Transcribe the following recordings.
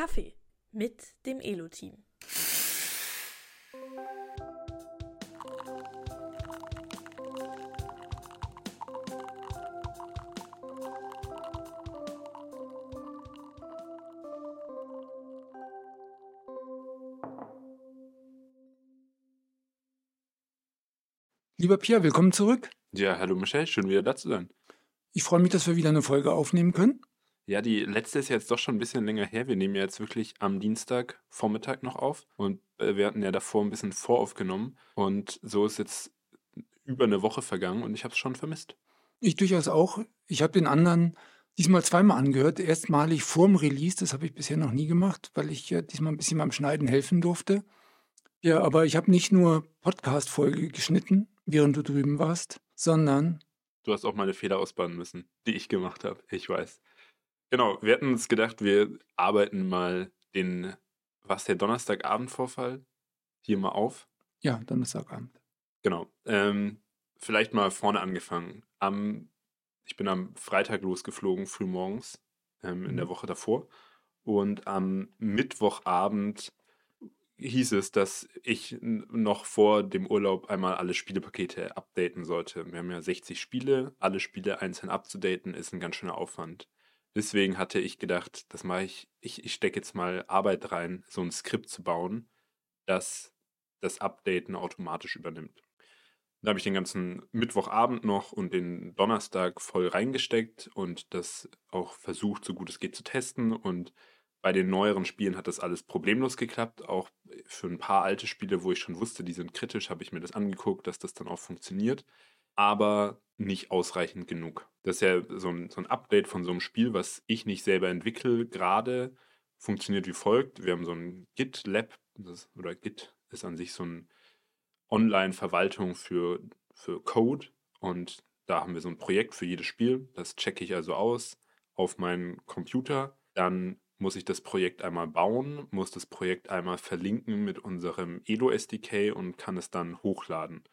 Kaffee mit dem Elo-Team. Lieber Pierre, willkommen zurück. Ja, hallo Michelle, schön wieder da zu sein. Ich freue mich, dass wir wieder eine Folge aufnehmen können. Ja, die letzte ist jetzt doch schon ein bisschen länger her. Wir nehmen ja jetzt wirklich am Dienstag Vormittag noch auf und äh, wir hatten ja davor ein bisschen voraufgenommen und so ist jetzt über eine Woche vergangen und ich habe es schon vermisst. Ich durchaus auch. Ich habe den anderen diesmal zweimal angehört. Erstmalig vorm Release, das habe ich bisher noch nie gemacht, weil ich ja diesmal ein bisschen beim Schneiden helfen durfte. Ja, aber ich habe nicht nur Podcast-Folge geschnitten, während du drüben warst, sondern Du hast auch meine Fehler ausbaden müssen, die ich gemacht habe. Ich weiß. Genau, wir hatten uns gedacht, wir arbeiten mal den, was der Donnerstagabendvorfall hier mal auf. ja, Donnerstagabend. Genau. Ähm, vielleicht mal vorne angefangen. Am, ich bin am Freitag losgeflogen, frühmorgens, ähm, in der Mhm. Woche davor. Und am Mittwochabend hieß es, dass ich noch vor dem Urlaub einmal alle Spielepakete updaten sollte. Wir haben ja 60 Spiele, alle Spiele einzeln abzudaten, ist ein ganz schöner Aufwand. Deswegen hatte ich gedacht, das mache ich, ich, ich stecke jetzt mal Arbeit rein, so ein Skript zu bauen, das das Updaten automatisch übernimmt. Da habe ich den ganzen Mittwochabend noch und den Donnerstag voll reingesteckt und das auch versucht, so gut es geht zu testen. Und bei den neueren Spielen hat das alles problemlos geklappt. Auch für ein paar alte Spiele, wo ich schon wusste, die sind kritisch, habe ich mir das angeguckt, dass das dann auch funktioniert. Aber nicht ausreichend genug. Das ist ja so ein, so ein Update von so einem Spiel, was ich nicht selber entwickle, gerade funktioniert wie folgt. Wir haben so ein GitLab, oder Git ist an sich so ein Online-Verwaltung für, für Code und da haben wir so ein Projekt für jedes Spiel. Das checke ich also aus auf meinen Computer. Dann muss ich das Projekt einmal bauen, muss das Projekt einmal verlinken mit unserem Edo SDK und kann es dann hochladen.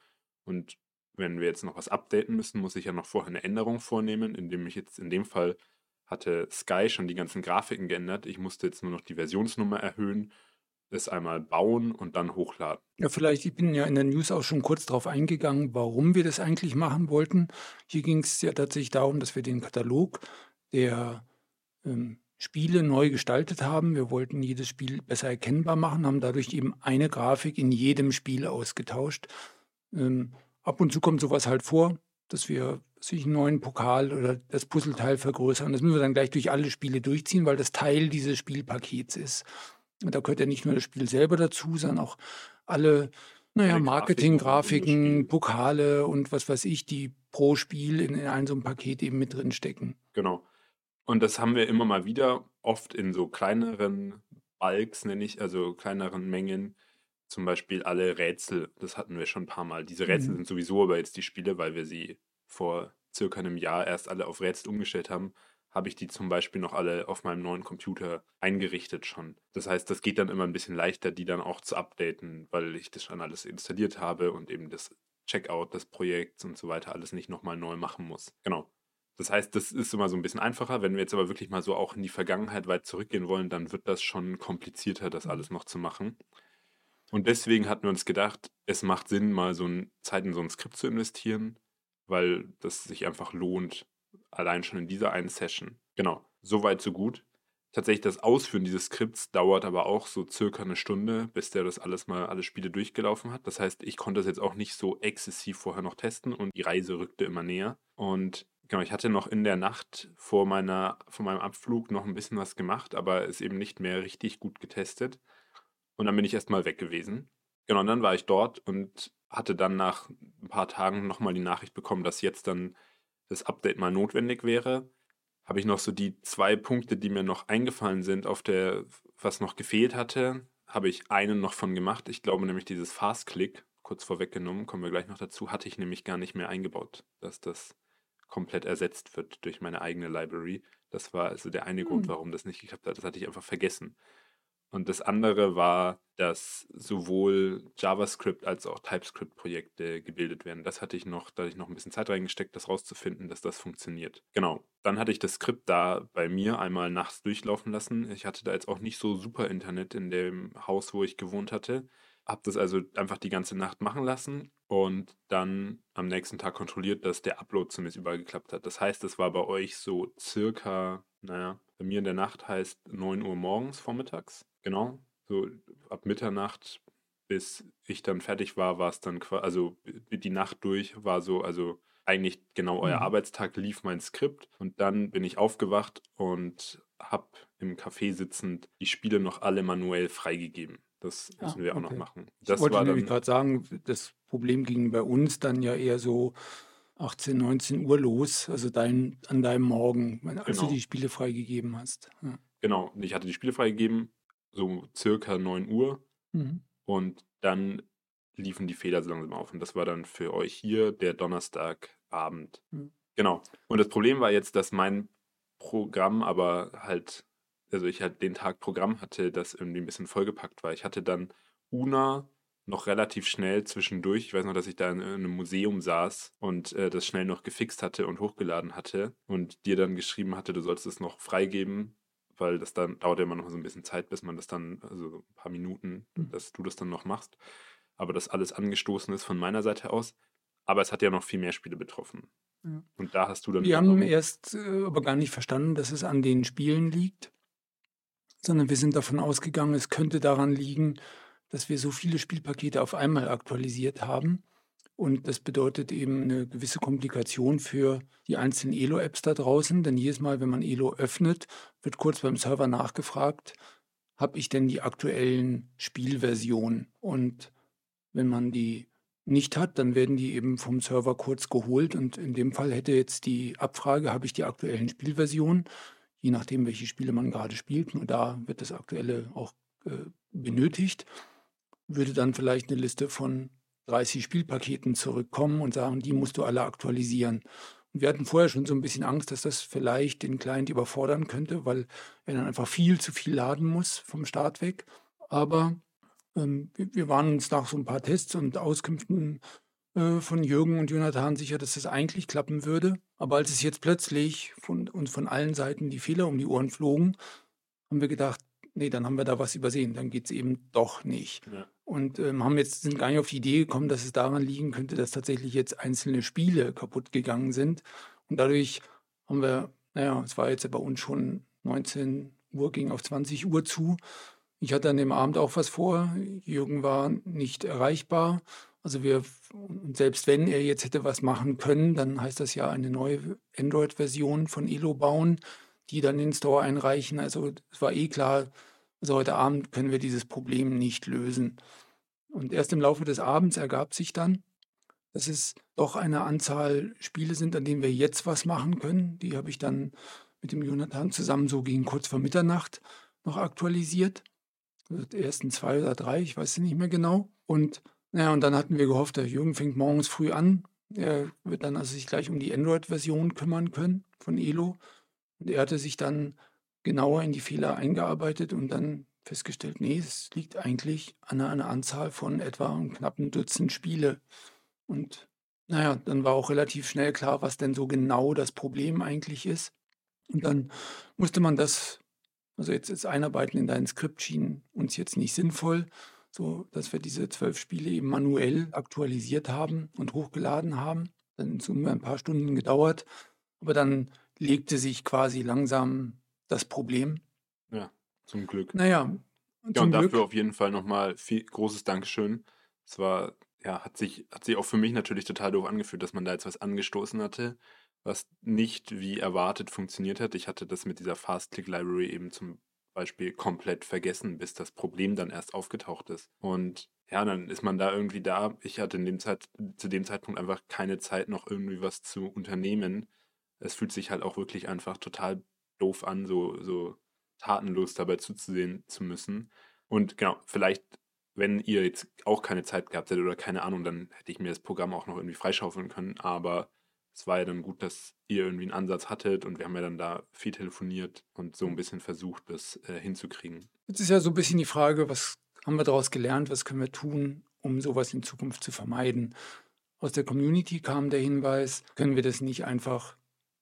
Und wenn wir jetzt noch was updaten müssen, muss ich ja noch vorher eine Änderung vornehmen, indem ich jetzt in dem Fall hatte Sky schon die ganzen Grafiken geändert. Ich musste jetzt nur noch die Versionsnummer erhöhen, es einmal bauen und dann hochladen. Ja, vielleicht, ich bin ja in der News auch schon kurz darauf eingegangen, warum wir das eigentlich machen wollten. Hier ging es ja tatsächlich darum, dass wir den Katalog der ähm, Spiele neu gestaltet haben. Wir wollten jedes Spiel besser erkennbar machen, haben dadurch eben eine Grafik in jedem Spiel ausgetauscht. Ähm, ab und zu kommt sowas halt vor, dass wir sich einen neuen Pokal oder das Puzzleteil vergrößern. Das müssen wir dann gleich durch alle Spiele durchziehen, weil das Teil dieses Spielpakets ist. Und da gehört ja nicht nur das Spiel selber dazu, sondern auch alle, naja, Alle Grafiken Marketing, rund um das Spiel. Grafiken, Pokale und was weiß ich, die pro Spiel in, in einem so einem Paket eben mit drin stecken. Genau. Und das haben wir immer mal wieder, oft in so kleineren Bulks, nenne ich, also kleineren Mengen. Zum Beispiel alle Rätsel, das hatten wir schon ein paar Mal. Diese Rätsel Mhm. sind sowieso aber jetzt die Spiele, weil wir sie vor circa einem Jahr erst alle auf Rätsel umgestellt haben, habe ich die zum Beispiel noch alle auf meinem neuen Computer eingerichtet schon. Das heißt, das geht dann immer ein bisschen leichter, die dann auch zu updaten, weil ich das schon alles installiert habe und eben das Checkout des Projekts und so weiter alles nicht nochmal neu machen muss. Genau. Das heißt, das ist immer so ein bisschen einfacher. Wenn wir jetzt aber wirklich mal so auch in die Vergangenheit weit zurückgehen wollen, dann wird das schon komplizierter, das alles noch zu machen. Und deswegen hatten wir uns gedacht, es macht Sinn, mal so ein, Zeit in so ein Skript zu investieren, weil das sich einfach lohnt, allein schon in dieser einen Session. Genau, so weit, so gut. Tatsächlich das Ausführen dieses Skripts dauert aber auch so circa eine Stunde, bis der das alles mal, alle Spiele durchgelaufen hat. Das heißt, ich konnte das jetzt auch nicht so exzessiv vorher noch testen und die Reise rückte immer näher. Und genau, ich hatte noch in der Nacht vor meiner, vor meinem Abflug noch ein bisschen was gemacht, aber ist eben nicht mehr richtig gut getestet. Und dann bin ich erstmal weg gewesen. Genau, und dann war ich dort und hatte dann nach ein paar Tagen nochmal die Nachricht bekommen, dass jetzt dann das Update mal notwendig wäre. Habe ich noch so die zwei Punkte, die mir noch eingefallen sind, auf der, was noch gefehlt hatte, habe ich einen noch von gemacht. Ich glaube nämlich dieses Fast-Click, kurz vorweggenommen, kommen wir gleich noch dazu, hatte ich nämlich gar nicht mehr eingebaut, dass das komplett ersetzt wird durch meine eigene Library. Das war also der eine Grund, Hm. warum das nicht geklappt hat. Das hatte ich einfach vergessen. Und das andere war, dass sowohl JavaScript als auch TypeScript-Projekte gebildet werden. Das hatte ich noch, da hatte ich noch ein bisschen Zeit reingesteckt, das rauszufinden, dass das funktioniert. Genau. Dann hatte ich das Skript da bei mir einmal nachts durchlaufen lassen. Ich hatte da jetzt auch nicht so super Internet in dem Haus, wo ich gewohnt hatte. Hab das also einfach die ganze Nacht machen lassen und dann am nächsten Tag kontrolliert, dass der Upload zumindest überall geklappt hat. Das heißt, es war bei euch so circa, naja, bei mir in der Nacht heißt 9 Uhr morgens vormittags. Genau. So ab Mitternacht bis ich dann fertig war, war es dann quasi, also die Nacht durch war so, also eigentlich genau euer Mhm. Arbeitstag lief mein Skript und dann bin ich aufgewacht und habe im Café sitzend die Spiele noch alle manuell freigegeben. Das Ah, müssen wir auch noch okay. machen. Ich Das wollte nämlich dann, gerade sagen, das Problem ging bei uns dann ja eher so 18, 19 Uhr los, also dein, an deinem Morgen, als du Genau. die Spiele freigegeben hast. Ja. genau, ich hatte die Spiele freigegeben, so circa 9 Uhr Mhm. und dann liefen die Fehler so langsam auf. Und das war dann für euch hier der Donnerstagabend. Mhm. Genau. Und das Problem war jetzt, dass mein Programm aber halt, also ich halt den Tag Programm hatte, das irgendwie ein bisschen vollgepackt war. Ich hatte dann Una noch relativ schnell zwischendurch. Ich weiß noch, dass ich da in einem Museum saß und äh, das schnell noch gefixt hatte und hochgeladen hatte und dir dann geschrieben hatte, du sollst es noch freigeben, weil das dann dauert ja immer noch so ein bisschen Zeit, bis man das dann, also so ein paar Minuten, Mhm. dass du das dann noch machst. Aber das alles angestoßen ist von meiner Seite aus. Aber es hat ja noch viel mehr Spiele betroffen. Ja. Und da hast du dann. Wir haben erst äh, aber gar nicht verstanden, dass es an den Spielen liegt, sondern wir sind davon ausgegangen, es könnte daran liegen, dass wir so viele Spielpakete auf einmal aktualisiert haben. Und das bedeutet eben eine gewisse Komplikation für die einzelnen Elo-Apps da draußen, denn jedes Mal, wenn man Elo öffnet, wird kurz beim Server nachgefragt, habe ich denn die aktuellen Spielversionen? Und wenn man die nicht hat, dann werden die eben vom Server kurz geholt. Und in dem Fall hätte jetzt die Abfrage, habe ich die aktuellen Spielversionen, je nachdem, welche Spiele man gerade spielt. Nur da wird das aktuelle auch äh, benötigt. Würde dann vielleicht eine Liste von 30 Spielpaketen zurückkommen und sagen, die musst du alle aktualisieren. Und wir hatten vorher schon so ein bisschen Angst, dass das vielleicht den Client überfordern könnte, weil er dann einfach viel zu viel laden muss vom Start weg. Aber ähm, wir, waren uns nach so ein paar Tests und Auskünften äh, von Jürgen und Jonathan sicher, dass das eigentlich klappen würde. Aber als es jetzt plötzlich von uns von allen Seiten die Fehler um die Ohren flogen, haben wir gedacht, nee, dann haben wir da was übersehen, dann geht es eben doch nicht. Ja. Und ähm, haben jetzt sind gar nicht auf die Idee gekommen, dass es daran liegen könnte, dass tatsächlich jetzt einzelne Spiele kaputt gegangen sind. Und dadurch haben wir, naja, es war jetzt ja bei uns schon 19 Uhr, ging auf 20 Uhr zu. Ich hatte an dem Abend auch was vor. Jürgen war nicht erreichbar. Also wir, und selbst wenn er jetzt hätte was machen können, dann heißt das ja eine neue Android-Version von Elo bauen, die dann den Store einreichen. Also es war eh klar, also heute Abend können wir dieses Problem nicht lösen. Und erst im Laufe des Abends ergab sich dann, dass es doch eine Anzahl Spiele sind, an denen wir jetzt was machen können. Die habe ich dann mit dem Jonathan zusammen so gegen kurz vor Mitternacht noch aktualisiert. Also die ersten zwei oder drei, ich weiß es nicht mehr genau. Und naja, und dann hatten wir gehofft, der Jürgen fängt morgens früh an. Er wird dann also sich gleich um die Android-Version kümmern können von Elo. Und er hatte sich dann genauer in die Fehler eingearbeitet und dann festgestellt, nee, es liegt eigentlich an einer, Anzahl von etwa einem knappen Dutzend Spiele. Und naja, dann war auch relativ schnell klar, was denn so genau das Problem eigentlich ist. Und dann musste man das, also jetzt das Einarbeiten in dein Skript schien uns jetzt nicht sinnvoll, so dass wir diese zwölf Spiele eben manuell aktualisiert haben und hochgeladen haben. Dann es ungefähr ein paar Stunden gedauert, aber dann legte sich quasi langsam das Problem. Ja, zum Glück. Naja, Ja, und Glück. dafür auf jeden Fall nochmal viel großes Dankeschön. Es war, ja, hat sich, hat sich auch für mich natürlich total doof angefühlt, dass man da jetzt was angestoßen hatte, was nicht wie erwartet funktioniert hat. Ich hatte das mit dieser Fast-Click-Library eben zum Beispiel komplett vergessen, bis das Problem dann erst aufgetaucht ist. Und ja, dann ist man da irgendwie da. Ich hatte in dem Zeit, zu dem Zeitpunkt einfach keine Zeit, noch irgendwie was zu unternehmen. Es fühlt sich halt auch wirklich einfach total doof an, so, so tatenlos dabei zuzusehen zu müssen. Und genau, vielleicht, wenn ihr jetzt auch keine Zeit gehabt hättet oder keine Ahnung, dann hätte ich mir das Programm auch noch irgendwie freischaufeln können. Aber es war ja dann gut, dass ihr irgendwie einen Ansatz hattet und wir haben ja dann da viel telefoniert und so ein bisschen versucht, das äh, hinzukriegen. Jetzt ist ja so ein bisschen die Frage, was haben wir daraus gelernt, was können wir tun, um sowas in Zukunft zu vermeiden. Aus der Community kam der Hinweis, können wir das nicht einfach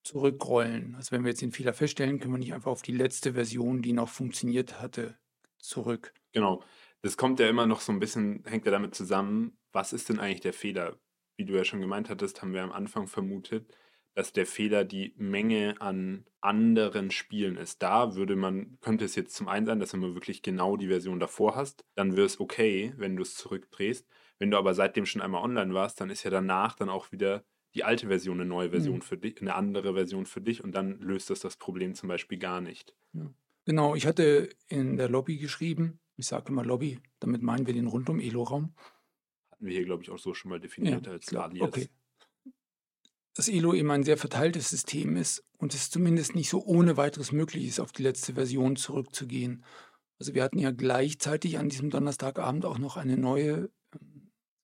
zurückrollen. Also wenn wir jetzt den Fehler feststellen, können wir nicht einfach auf die letzte Version, die noch funktioniert hatte, zurück. Genau. Das kommt ja immer noch so ein bisschen, hängt ja damit zusammen, was ist denn eigentlich der Fehler? Wie du ja schon gemeint hattest, haben wir am Anfang vermutet, dass der Fehler die Menge an anderen Spielen ist. Da würde man, könnte es jetzt zum einen sein, dass wenn du wirklich genau die Version davor hast, dann wäre es okay, wenn du es zurückdrehst. Wenn du aber seitdem schon einmal online warst, dann ist ja danach dann auch wieder die alte Version eine neue Version mhm. für dich, eine andere Version für dich und dann löst das das Problem zum Beispiel gar nicht. Ja. Genau, ich hatte in der Lobby geschrieben, ich sage immer Lobby, damit meinen wir den Rundum-Elo-Raum. Hatten wir hier, glaube ich, auch so schon mal definiert ja, als Alias. Okay. Dass Elo eben ein sehr verteiltes System ist und es zumindest nicht so ohne weiteres möglich ist, auf die letzte Version zurückzugehen. Also wir hatten ja gleichzeitig an diesem Donnerstagabend auch noch eine neue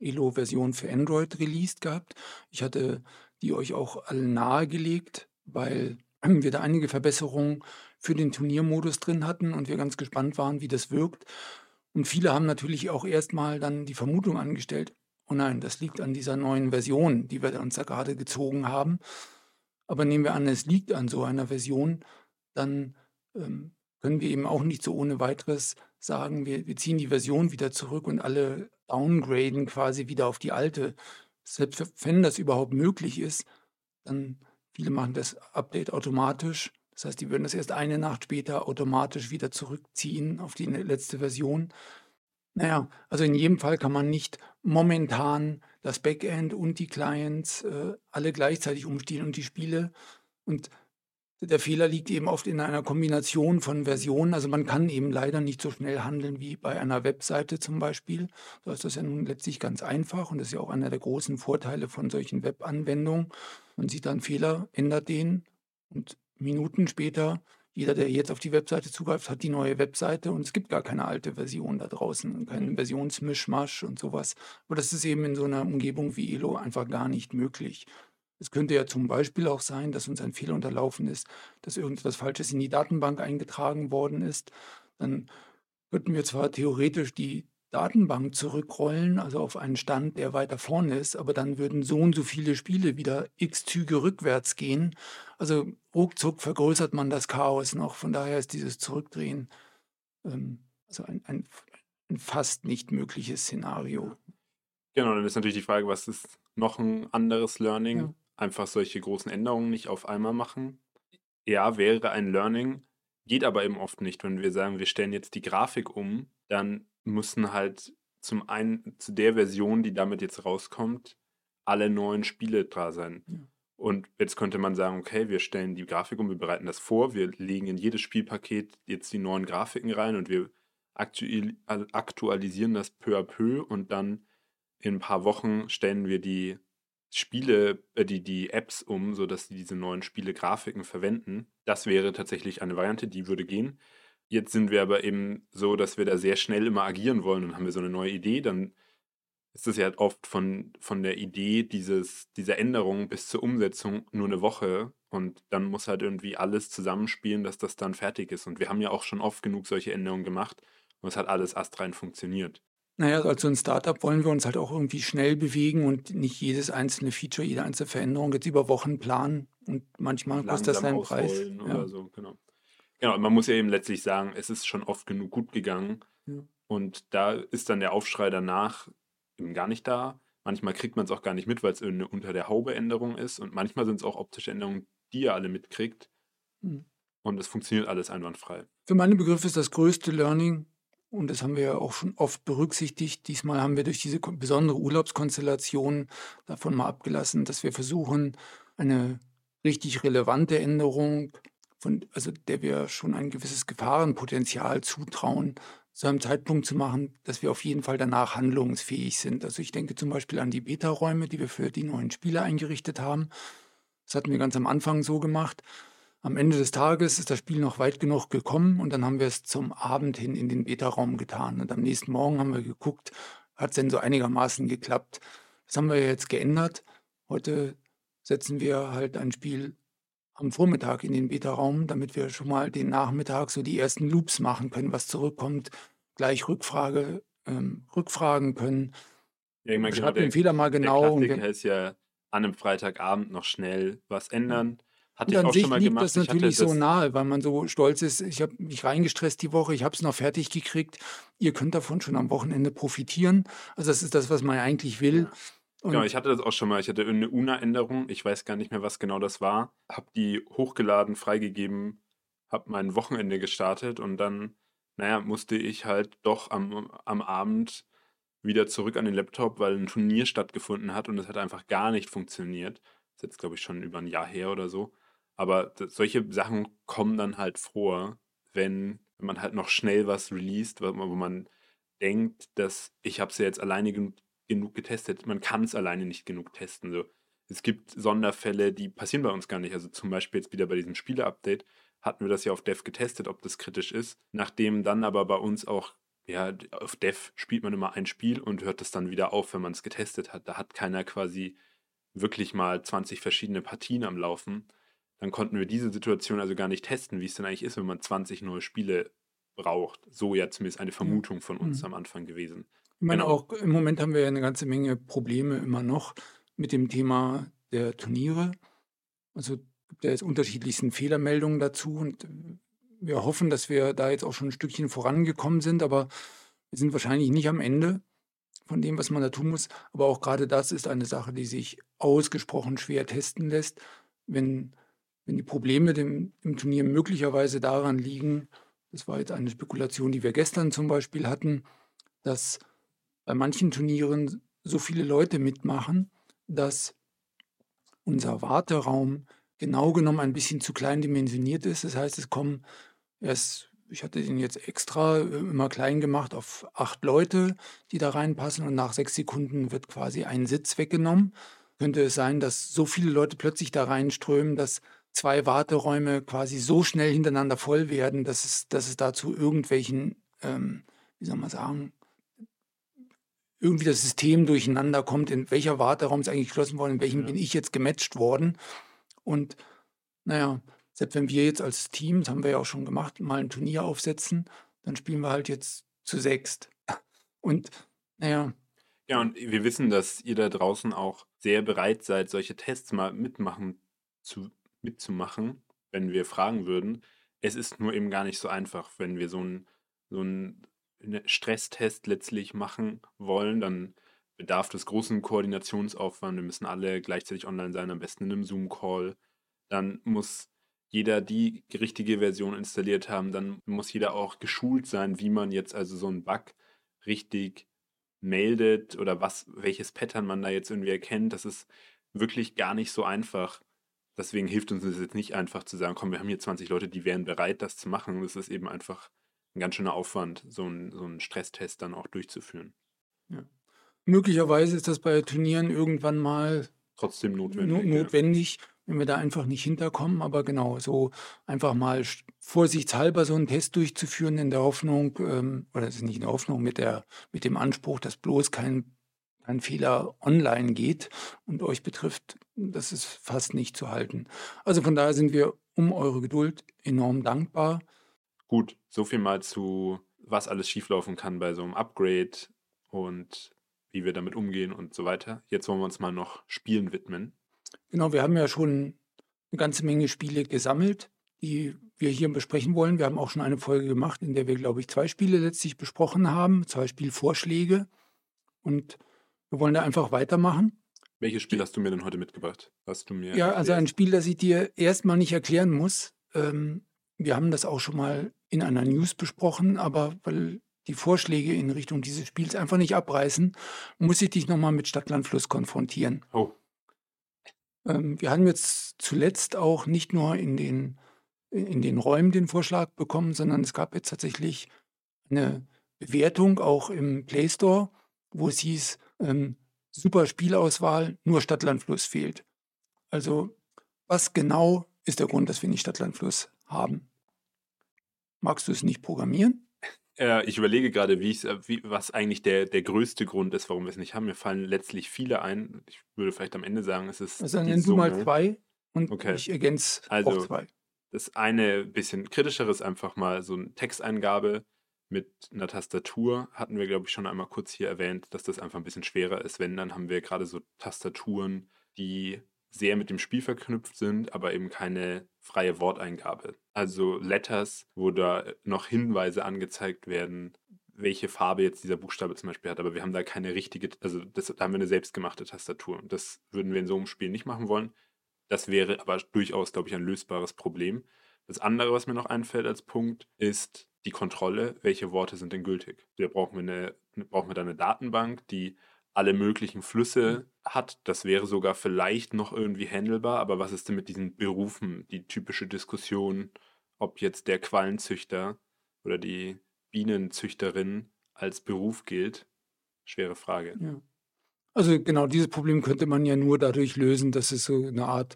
Elo-Version für Android released gehabt. Ich hatte die euch auch alle nahegelegt, weil wir da einige Verbesserungen für den Turniermodus drin hatten und wir ganz gespannt waren, wie das wirkt. Und viele haben natürlich auch erstmal dann die Vermutung angestellt, oh nein, das liegt an dieser neuen Version, die wir uns da gerade gezogen haben. Aber nehmen wir an, es liegt an so einer Version, dann ähm, können wir eben auch nicht so ohne weiteres sagen, wir, wir ziehen die Version wieder zurück und alle downgraden quasi wieder auf die alte. Selbst wenn das überhaupt möglich ist, dann viele machen das Update automatisch. Das heißt, die würden das erst eine Nacht später automatisch wieder zurückziehen auf die letzte Version. Naja, also in jedem Fall kann man nicht momentan das Backend und die Clients äh, alle gleichzeitig umstehen und die Spiele. Und der Fehler liegt eben oft in einer Kombination von Versionen. Also man kann eben leider nicht so schnell handeln wie bei einer Webseite zum Beispiel. Da ist das ja nun letztlich ganz einfach und das ist ja auch einer der großen Vorteile von solchen Webanwendungen. Man sieht dann Fehler, ändert den und Minuten später, jeder, der jetzt auf die Webseite zugreift, hat die neue Webseite und es gibt gar keine alte Version da draußen, keinen Versionsmischmasch und sowas. Aber das ist eben in so einer Umgebung wie Elo einfach gar nicht möglich. Es könnte ja zum Beispiel auch sein, dass uns ein Fehler unterlaufen ist, dass irgendetwas Falsches in die Datenbank eingetragen worden ist. Dann könnten wir zwar theoretisch die Datenbank zurückrollen, also auf einen Stand, der weiter vorne ist, aber dann würden so und so viele Spiele wieder x Züge rückwärts gehen. Also ruckzuck vergrößert man das Chaos noch. Von daher ist dieses Zurückdrehen ähm, also ein, ein, ein fast nicht mögliches Szenario. Genau, dann ist natürlich die Frage, was ist noch ein anderes Learning? Ja einfach solche großen Änderungen nicht auf einmal machen. Ja, wäre ein Learning, geht aber eben oft nicht. Wenn wir sagen, wir stellen jetzt die Grafik um, dann müssen halt zum einen zu der Version, die damit jetzt rauskommt, alle neuen Spiele da sein. Ja. Und jetzt könnte man sagen, okay, wir stellen die Grafik um, wir bereiten das vor, wir legen in jedes Spielpaket jetzt die neuen Grafiken rein und wir aktualisieren das peu à peu und dann in ein paar Wochen stellen wir die Spiele, äh, die, die Apps um, sodass sie diese neuen Spiele-Grafiken verwenden. Das wäre tatsächlich eine Variante, die würde gehen. Jetzt sind wir aber eben so, dass wir da sehr schnell immer agieren wollen und haben wir so eine neue Idee, dann ist es ja halt oft von, von der Idee dieses, dieser Änderung bis zur Umsetzung nur eine Woche und dann muss halt irgendwie alles zusammenspielen, dass das dann fertig ist. Und wir haben ja auch schon oft genug solche Änderungen gemacht und es hat alles astrein funktioniert. Naja, als so ein Startup wollen wir uns halt auch irgendwie schnell bewegen und nicht jedes einzelne Feature, jede einzelne Veränderung jetzt über Wochen planen und manchmal kostet das seinen Preis. Ja. So, genau. genau, man muss ja eben letztlich sagen, es ist schon oft genug gut gegangen ja. und da ist dann der Aufschrei danach eben gar nicht da. Manchmal kriegt man es auch gar nicht mit, weil es eine unter der Haube Änderung ist und manchmal sind es auch optische Änderungen, die ihr alle mitkriegt. Mhm. Und es funktioniert alles einwandfrei. Für meine Begriffe ist das größte Learning, und das haben wir ja auch schon oft berücksichtigt. Diesmal haben wir durch diese besondere Urlaubskonstellation davon mal abgelassen, dass wir versuchen, eine richtig relevante Änderung, von, also der wir schon ein gewisses Gefahrenpotenzial zutrauen, zu einem Zeitpunkt zu machen, dass wir auf jeden Fall danach handlungsfähig sind. Also ich denke zum Beispiel an die Beta-Räume, die wir für die neuen Spiele eingerichtet haben. Das hatten wir ganz am Anfang so gemacht. Am Ende des Tages ist das Spiel noch weit genug gekommen und dann haben wir es zum Abend hin in den Beta-Raum getan. Und am nächsten Morgen haben wir geguckt, hat es denn so einigermaßen geklappt. Das haben wir jetzt geändert. Heute setzen wir halt ein Spiel am Vormittag in den Beta-Raum, damit wir schon mal den Nachmittag so die ersten Loops machen können, was zurückkommt, gleich Rückfrage, ähm, rückfragen können. Ja, ich meine, genau, den der, Fehler mal der genau. Und Klassiker ist ja an einem Freitagabend noch schnell was ändern. Hatte und an sich liegt gemacht. das natürlich so das, nahe, weil man so stolz ist, ich habe mich reingestresst die Woche, ich habe es noch fertig gekriegt. Ihr könnt davon schon am Wochenende profitieren. Also das ist das, was man eigentlich will. ja. Genau, Und ich hatte das auch schon mal. Ich hatte eine UNA-Änderung. Ich weiß gar nicht mehr, was genau das war. Habe die hochgeladen, freigegeben, habe mein Wochenende gestartet und dann, naja, musste ich halt doch am, am Abend wieder zurück an den Laptop, weil ein Turnier stattgefunden hat und es hat einfach gar nicht funktioniert. Das ist jetzt, glaube ich, schon über ein Jahr her oder so. Aber solche Sachen kommen dann halt vor, wenn, wenn man halt noch schnell was released, wo man, denkt, dass ich habe es ja jetzt alleine gen genug getestet. Man kann es alleine nicht genug testen. So. Es gibt Sonderfälle, die passieren bei uns gar nicht. Also zum Beispiel jetzt wieder bei diesem Spiele-Update hatten wir das ja auf Dev getestet, ob das kritisch ist. Nachdem dann aber bei uns auch, ja, auf Dev spielt man immer ein Spiel und hört es dann wieder auf, wenn man es getestet hat. Da hat keiner quasi wirklich mal 20 verschiedene Partien am Laufen. Dann konnten wir diese Situation also gar nicht testen, wie es denn eigentlich ist, wenn man 20 neue Spiele braucht. So ja zumindest eine. Vermutung von uns Mhm. am Anfang gewesen. Ich meine, Genau. auch im Moment haben wir ja eine ganze Menge Probleme immer noch mit dem Thema der Turniere. Also gibt ja jetzt unterschiedlichsten Fehlermeldungen dazu und wir hoffen, dass wir da jetzt auch schon ein Stückchen vorangekommen sind, aber wir sind wahrscheinlich nicht am Ende von dem, was man da tun muss. Aber auch gerade das ist eine Sache, die sich ausgesprochen schwer testen lässt. Wenn, wenn die Probleme dem, im Turnier möglicherweise daran liegen, das war jetzt eine Spekulation, die wir gestern zum Beispiel hatten, dass bei manchen Turnieren so viele Leute mitmachen, dass unser Warteraum genau genommen ein bisschen zu klein dimensioniert ist. Das heißt, es kommen erst, ich hatte den jetzt extra äh, immer klein gemacht auf acht Leute, die da reinpassen und nach sechs Sekunden wird quasi ein Sitz weggenommen. Könnte es sein, dass so viele Leute plötzlich da reinströmen, dass zwei Warteräume quasi so schnell hintereinander voll werden, dass es, dass es dazu irgendwelchen, ähm, wie soll man sagen, irgendwie das System durcheinander kommt, in welcher Warteraum ist eigentlich geschlossen worden, in welchem Ja. bin ich jetzt gematcht worden. Und naja, selbst wenn wir jetzt als Team, das haben wir ja auch schon gemacht, mal ein Turnier aufsetzen, dann spielen wir halt jetzt zu sechst. Und naja, Ja, und wir wissen, dass ihr da draußen auch sehr bereit seid, solche Tests mal mitmachen zu, mitzumachen, wenn wir fragen würden. Es ist nur eben gar nicht so einfach, wenn wir so einen so ne- Stresstest letztlich machen wollen, dann bedarf das großen Koordinationsaufwand. Wir müssen alle gleichzeitig online sein, am besten in einem Zoom-Call. Dann muss jeder die richtige Version installiert haben. Dann muss jeder auch geschult sein, wie man jetzt also so einen Bug richtig meldet oder was, welches Pattern man da jetzt irgendwie erkennt. Das ist wirklich gar nicht so einfach. Deswegen hilft uns das jetzt nicht einfach zu sagen, komm, wir haben hier 20 Leute, die wären bereit, das zu machen. Das ist eben einfach ein ganz schöner Aufwand, so einen, so einen Stresstest dann auch durchzuführen. ja. möglicherweise ist das bei Turnieren irgendwann mal Trotzdem no notwendig. ja. notwendig, wenn wir da einfach nicht hinterkommen. Aber genau, so einfach mal vorsichtshalber so einen Test durchzuführen in der Hoffnung, ähm, oder es ist nicht in der Hoffnung, mit, der, mit dem Anspruch, dass bloß kein, kein Fehler online geht und euch betrifft, das ist fast nicht zu halten. Also von daher sind wir um eure Geduld enorm dankbar. Gut, so viel mal zu, was alles schieflaufen kann bei so einem Upgrade und wie wir damit umgehen und so weiter. Jetzt wollen wir uns mal noch Spielen widmen. Genau, wir haben ja schon eine ganze Menge Spiele gesammelt, die wir hier besprechen wollen. Wir haben auch schon eine Folge gemacht, in der wir, glaube ich, zwei Spiele letztlich besprochen haben, zwei Spielvorschläge. Und wir wollen da einfach weitermachen. Welches Spiel hast du mir denn heute mitgebracht? Hast du mir Ja, also ein erklärt? Spiel, das ich dir erstmal nicht erklären muss. Ähm, wir haben das auch schon mal in einer News besprochen, aber weil die Vorschläge in Richtung dieses Spiels einfach nicht abreißen, muss ich dich nochmal mit Stadtlandfluss konfrontieren. Oh, Ähm, wir haben jetzt zuletzt auch nicht nur in den, in den Räumen den Vorschlag bekommen, sondern es gab jetzt tatsächlich eine Bewertung auch im Play Store, wo es hieß, ähm, super Spielauswahl, nur Stadtlandfluss fehlt. Also was genau ist der Grund, dass wir nicht Stadtlandfluss haben? Magst du es nicht programmieren? Äh, ich überlege gerade, wie äh, wie, was eigentlich der, der größte Grund ist, warum wir es nicht haben. Mir fallen letztlich viele ein. Ich würde vielleicht am Ende sagen, es ist. Also dann nenn du mal zwei und Okay. ich ergänze auch Also, zwei. Das eine bisschen kritischere ist einfach mal so eine Texteingabe mit einer Tastatur. Hatten wir, glaube ich, schon einmal kurz hier erwähnt, dass das einfach ein bisschen schwerer ist. Wenn, dann haben wir gerade so Tastaturen, die sehr mit dem Spiel verknüpft sind, aber eben keine freie Worteingabe. Also Letters, wo da noch Hinweise angezeigt werden, welche Farbe jetzt dieser Buchstabe zum Beispiel hat. Aber wir haben da keine richtige, also das, da haben wir eine selbstgemachte Tastatur. Das würden wir in so einem Spiel nicht machen wollen. Das wäre aber durchaus, glaube ich, ein lösbares Problem. Das andere, was mir noch einfällt als Punkt, ist die Kontrolle. Welche Worte sind denn gültig? Wir brauchen eine, brauchen wir da eine Datenbank, die alle möglichen Flüsse hat. Das wäre sogar vielleicht noch irgendwie handelbar. Aber was ist denn mit diesen Berufen? Die typische Diskussion, ob jetzt der Quallenzüchter oder die Bienenzüchterin als Beruf gilt. Schwere Frage. Ja. Also genau dieses Problem könnte man ja nur dadurch lösen, dass es so eine Art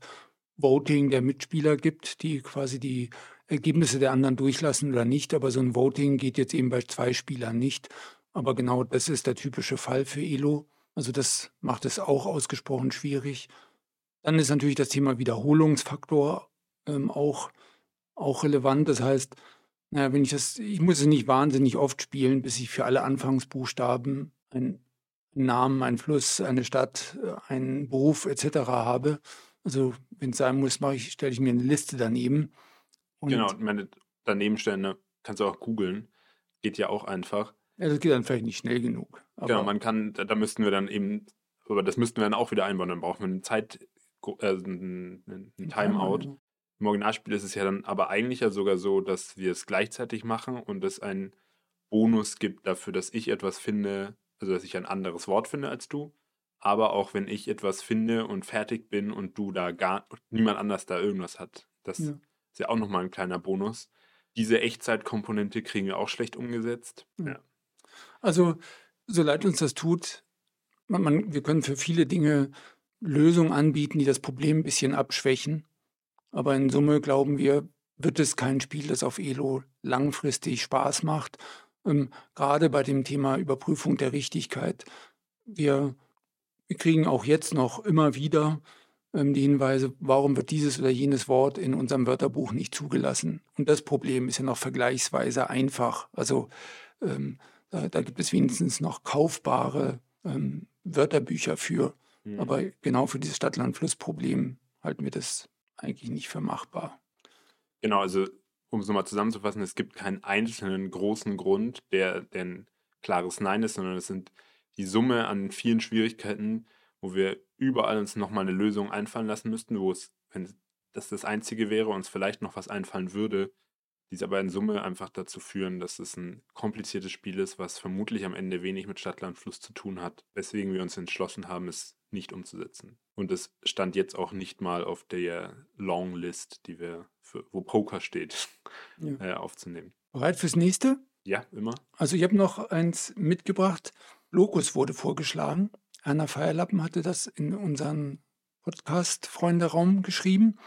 Voting der Mitspieler gibt, die quasi die Ergebnisse der anderen durchlassen oder nicht. Aber so ein Voting geht jetzt eben bei zwei Spielern nicht. Aber genau das ist der typische Fall für Elo. Also das macht es auch ausgesprochen schwierig. Dann ist natürlich das Thema Wiederholungsfaktor ähm, auch, auch relevant. Das heißt, naja, wenn ich das, ich muss es nicht wahnsinnig oft spielen, bis ich für alle Anfangsbuchstaben einen Namen, einen Fluss, eine Stadt, äh, einen Beruf etc. habe. Also wenn es sein muss, ich, stelle ich mir eine Liste daneben. Und Genau, meine, daneben stellen, ne, kannst du auch googeln. Geht ja auch einfach. Ja, das geht dann vielleicht nicht schnell genug. Aber Genau, man kann, da, da müssten wir dann eben, aber das müssten wir dann auch wieder einbauen. Dann brauchen wir eine Zeit, äh, ein, ein ein Timeout. Ja, Im Originalspiel ist es ja dann aber eigentlich ja sogar so, dass wir es gleichzeitig machen und es einen Bonus gibt dafür, dass ich etwas finde, also dass ich ein anderes Wort finde als du. Aber auch wenn ich etwas finde und fertig bin und du da gar, niemand anders da irgendwas hat. Das Ja. Ist ja auch nochmal ein kleiner Bonus. Diese Echtzeitkomponente kriegen wir auch schlecht umgesetzt. Ja. Ja. Also, so leid uns das tut, man, man, wir können für viele Dinge Lösungen anbieten, die das Problem ein bisschen abschwächen. Aber in Summe glauben wir, wird es kein Spiel, das auf Elo langfristig Spaß macht. Ähm, gerade bei dem Thema Überprüfung der Richtigkeit. Wir, wir kriegen auch jetzt noch immer wieder die Hinweise, warum wird dieses oder jenes Wort in unserem Wörterbuch nicht zugelassen. Und das Problem ist ja noch vergleichsweise einfach. Also ähm, da, da gibt es wenigstens noch kaufbare ähm, Wörterbücher für. Mhm. Aber genau für dieses Stadt-Land-Fluss-Problem halten wir das eigentlich nicht für machbar. Genau, also um es nochmal zusammenzufassen, es gibt keinen einzelnen großen Grund, der, der ein klares Nein ist, sondern es sind die Summe an vielen Schwierigkeiten, wo wir überall uns nochmal eine Lösung einfallen lassen müssten, wo es, wenn das das Einzige wäre, uns vielleicht noch was einfallen würde, die es aber in Summe einfach dazu führen, dass es ein kompliziertes Spiel ist, was vermutlich am Ende wenig mit Stadt, Land, Fluss zu tun hat, weswegen wir uns entschlossen haben, es nicht umzusetzen. Und es stand jetzt auch nicht mal auf der Longlist, die wir für, wo Poker steht, Ja. äh, aufzunehmen. Bereit fürs nächste? Ja, immer. Also ich habe noch eins mitgebracht. Locus wurde vorgeschlagen. Anna Feierlappen hatte das in unseren Podcast-Freunde-Raum geschrieben.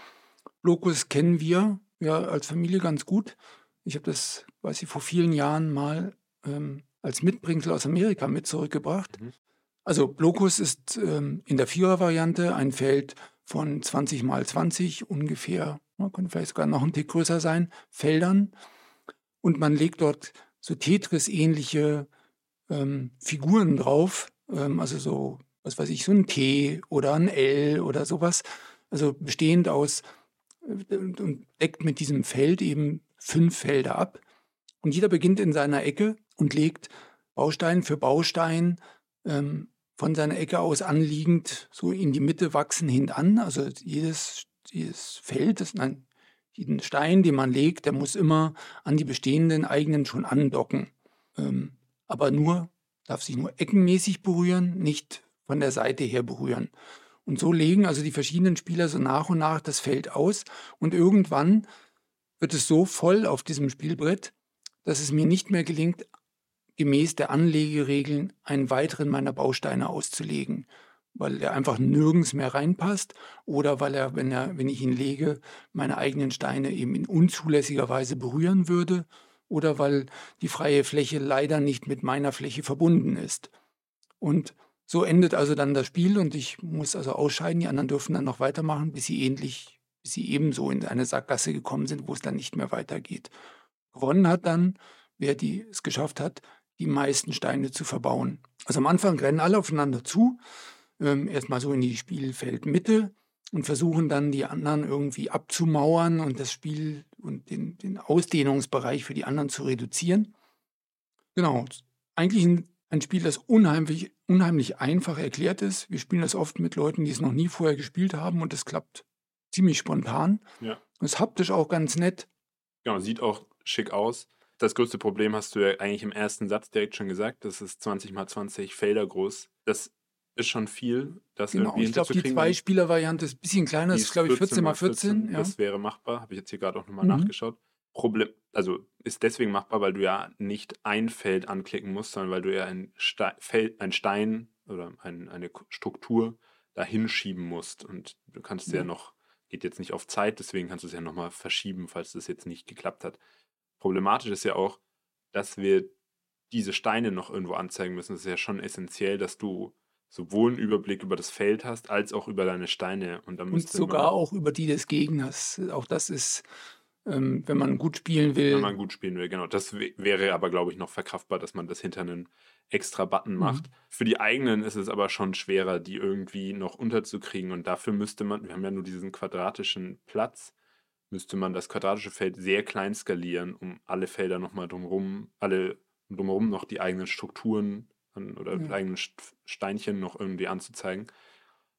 Locus kennen wir ja als Familie ganz gut. Ich habe das, weiß ich, vor vielen Jahren mal ähm, als Mitbringsel aus Amerika mit zurückgebracht. Mhm. Also Locus ist ähm, in der Vierer-Variante ein Feld von 20 mal 20 ungefähr, man könnte vielleicht sogar noch ein Tick größer sein, Feldern. Und man legt dort so Tetris-ähnliche ähm, Figuren drauf, ähm, also so, was weiß ich, so ein T oder ein L oder sowas, also bestehend aus äh, und deckt mit diesem Feld eben fünf Felder ab. Und jeder beginnt in seiner Ecke und legt Baustein für Baustein ähm, von seiner Ecke aus anliegend so in die Mitte wachsen hintan. Also jedes, jedes Feld, das, nein, jeden Stein, den man legt, der muss immer an die bestehenden eigenen schon andocken. Ähm, aber nur, darf sich nur eckenmäßig berühren, nicht von der Seite her berühren. Und so legen also die verschiedenen Spieler so nach und nach das Feld aus. Und irgendwann wird es so voll auf diesem Spielbrett, dass es mir nicht mehr gelingt, gemäß der Anlegeregeln einen weiteren meiner Bausteine auszulegen, weil er einfach nirgends mehr reinpasst oder weil er, wenn, er, wenn ich ihn lege, meine eigenen Steine eben in unzulässiger Weise berühren würde oder weil die freie Fläche leider nicht mit meiner Fläche verbunden ist. Und so endet also dann das Spiel und ich muss also ausscheiden. Die anderen dürfen dann noch weitermachen, bis sie ähnlich, bis sie ebenso in eine Sackgasse gekommen sind, wo es dann nicht mehr weitergeht. Gewonnen hat dann, wer die, es geschafft hat, die meisten Steine zu verbauen. Also am Anfang rennen alle aufeinander zu, ähm, erstmal so in die Spielfeldmitte und versuchen dann die anderen irgendwie abzumauern und das Spiel und den, den Ausdehnungsbereich für die anderen zu reduzieren. Genau, eigentlich ein, ein Spiel, das unheimlich, unheimlich einfach erklärt ist. Wir spielen das oft mit Leuten, die es noch nie vorher gespielt haben und es klappt ziemlich spontan. Ja. Ist haptisch auch ganz nett. Genau, sieht auch schick aus. Das größte Problem hast du ja eigentlich im ersten Satz direkt schon gesagt. Das ist 20 mal 20 Felder groß. Das ist schon viel. Das Genau, irgendwie ich glaube, die. Zwei-Spieler-Variante ist ein bisschen kleiner, das ist, glaube ich, 14 mal 14. ja. Das wäre machbar. Habe ich jetzt hier gerade auch nochmal Mhm. nachgeschaut. Problem, also ist deswegen machbar, weil du ja nicht ein Feld anklicken musst, sondern weil du ja ein, Ste Feld, ein Stein oder ein, eine Struktur dahin schieben musst. Und du kannst ja Ja. noch, geht jetzt nicht auf Zeit, deswegen kannst du es ja nochmal verschieben, falls das jetzt nicht geklappt hat. Problematisch ist ja auch, dass wir diese Steine noch irgendwo anzeigen müssen. Es ist ja schon essentiell, dass du sowohl einen Überblick über das Feld hast, als auch über deine Steine. Und, dann Und sogar auch über die des Gegners. Auch das ist, ähm, wenn man gut spielen will. wenn man gut spielen will, genau. Das wä- wäre aber, glaube ich, noch verkraftbar, dass man das hinter einen extra Button Mhm. macht. Für die eigenen ist es aber schon schwerer, die irgendwie noch unterzukriegen. Und dafür müsste man, wir haben ja nur diesen quadratischen Platz, müsste man das quadratische Feld sehr klein skalieren, um alle Felder nochmal drumherum, alle drumherum noch die eigenen Strukturen an, oder Ja. eigenen St- Steinchen noch irgendwie anzuzeigen.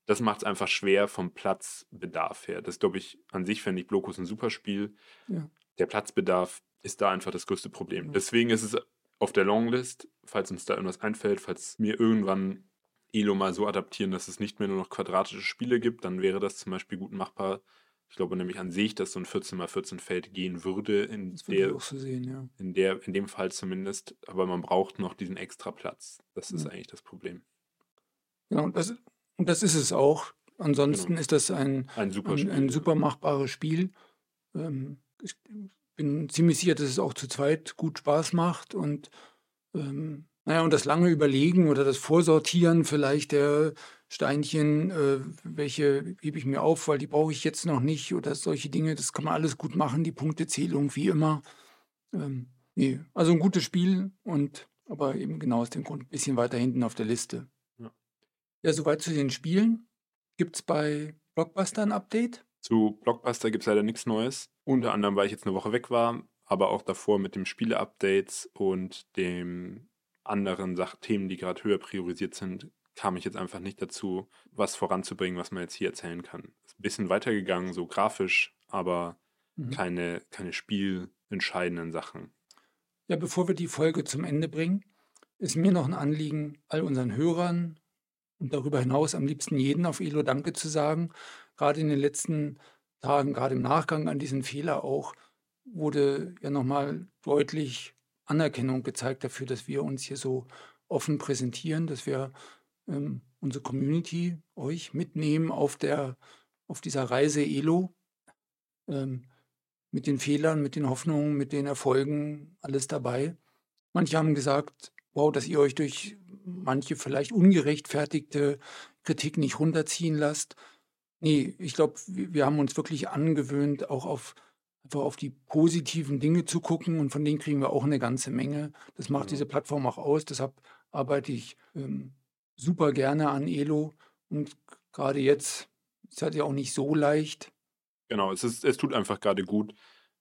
Das macht es einfach schwer vom Platzbedarf her. Das glaube ich, an sich fände ich Blokus ein super Spiel. Ja. Der Platzbedarf ist da einfach das größte Problem. Ja. Deswegen ist es auf der Longlist, falls uns da irgendwas einfällt, falls mir irgendwann Elo mal so adaptieren, dass es nicht mehr nur noch quadratische Spiele gibt, dann wäre das zum Beispiel gut machbar. Ich glaube nämlich an sich, dass so ein 14x14 Feld gehen würde, in, der, sehen, ja. in, der, in dem Fall zumindest. Aber man braucht noch diesen extra Platz. Das ist Ja. eigentlich das Problem. Genau, und das, und das ist es auch. Ansonsten Genau. ist das ein, Ein super ein, ein super machbares Spiel. Ähm, ich bin ziemlich sicher, dass es auch zu zweit gut Spaß macht und ähm, naja, und das lange Überlegen oder das Vorsortieren vielleicht der Steinchen, äh, welche hebe ich mir auf, weil die brauche ich jetzt noch nicht oder solche Dinge, das kann man alles gut machen, die Punktezählung wie immer. Ähm, nee, also ein gutes Spiel und aber eben genau aus dem Grund ein bisschen weiter hinten auf der Liste. Ja. Ja, soweit zu den Spielen. Gibt es bei Blockbuster ein Update? Zu Blockbuster gibt es leider nichts Neues. Unter anderem, weil ich jetzt eine Woche weg war, aber auch davor mit dem Spiele-Updates und dem anderen Sach Themen, die gerade höher priorisiert sind, kam ich jetzt einfach nicht dazu, was voranzubringen, was man jetzt hier erzählen kann. Ist ein bisschen weitergegangen, so grafisch, aber Mhm. keine, keine spielentscheidenden Sachen. Ja, bevor wir die Folge zum Ende bringen, ist mir noch ein Anliegen, all unseren Hörern und darüber hinaus am liebsten jeden auf Elo Danke zu sagen. Gerade in den letzten Tagen, gerade im Nachgang an diesen Fehler auch, wurde ja nochmal deutlich Anerkennung gezeigt dafür, dass wir uns hier so offen präsentieren, dass wir ähm, unsere Community, euch mitnehmen auf, der, auf dieser Reise Elo. Ähm, mit den Fehlern, mit den Hoffnungen, mit den Erfolgen, alles dabei. Manche haben gesagt, wow, dass ihr euch durch manche vielleicht ungerechtfertigte Kritik nicht runterziehen lasst. Nee, ich glaube, wir, haben uns wirklich angewöhnt, auch auf, einfach auf die positiven Dinge zu gucken und von denen kriegen wir auch eine ganze Menge. Das macht Genau. diese Plattform auch aus. Deshalb arbeite ich ähm, super gerne an Elo und gerade jetzt ist halt ja auch nicht so leicht. Genau, es, ist, es tut einfach gerade gut.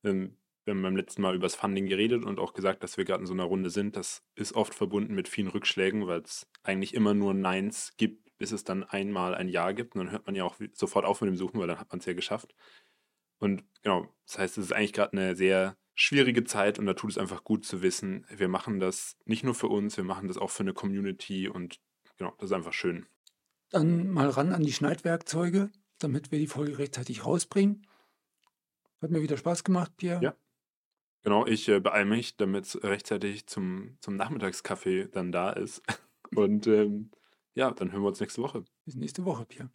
Ähm, wir haben beim letzten Mal über das Funding geredet und auch gesagt, dass wir gerade in so einer Runde sind. Das ist oft verbunden mit vielen Rückschlägen, weil es eigentlich immer nur Neins gibt, bis es dann einmal ein Ja gibt. Und dann hört man ja auch sofort auf mit dem Suchen, weil dann hat man es ja geschafft. Und genau, das heißt, es ist eigentlich gerade eine sehr schwierige Zeit und da tut es einfach gut zu wissen, wir machen das nicht nur für uns, wir machen das auch für eine Community und genau, das ist einfach schön. Dann mal ran an die Schneidwerkzeuge, damit wir die Folge rechtzeitig rausbringen. Hat mir wieder Spaß gemacht, Pierre. Ja. Genau, ich äh, beeile mich, damit es rechtzeitig zum, zum Nachmittagskaffee dann da ist. Und ähm, ja, dann hören wir uns nächste Woche. Bis nächste Woche, Pierre.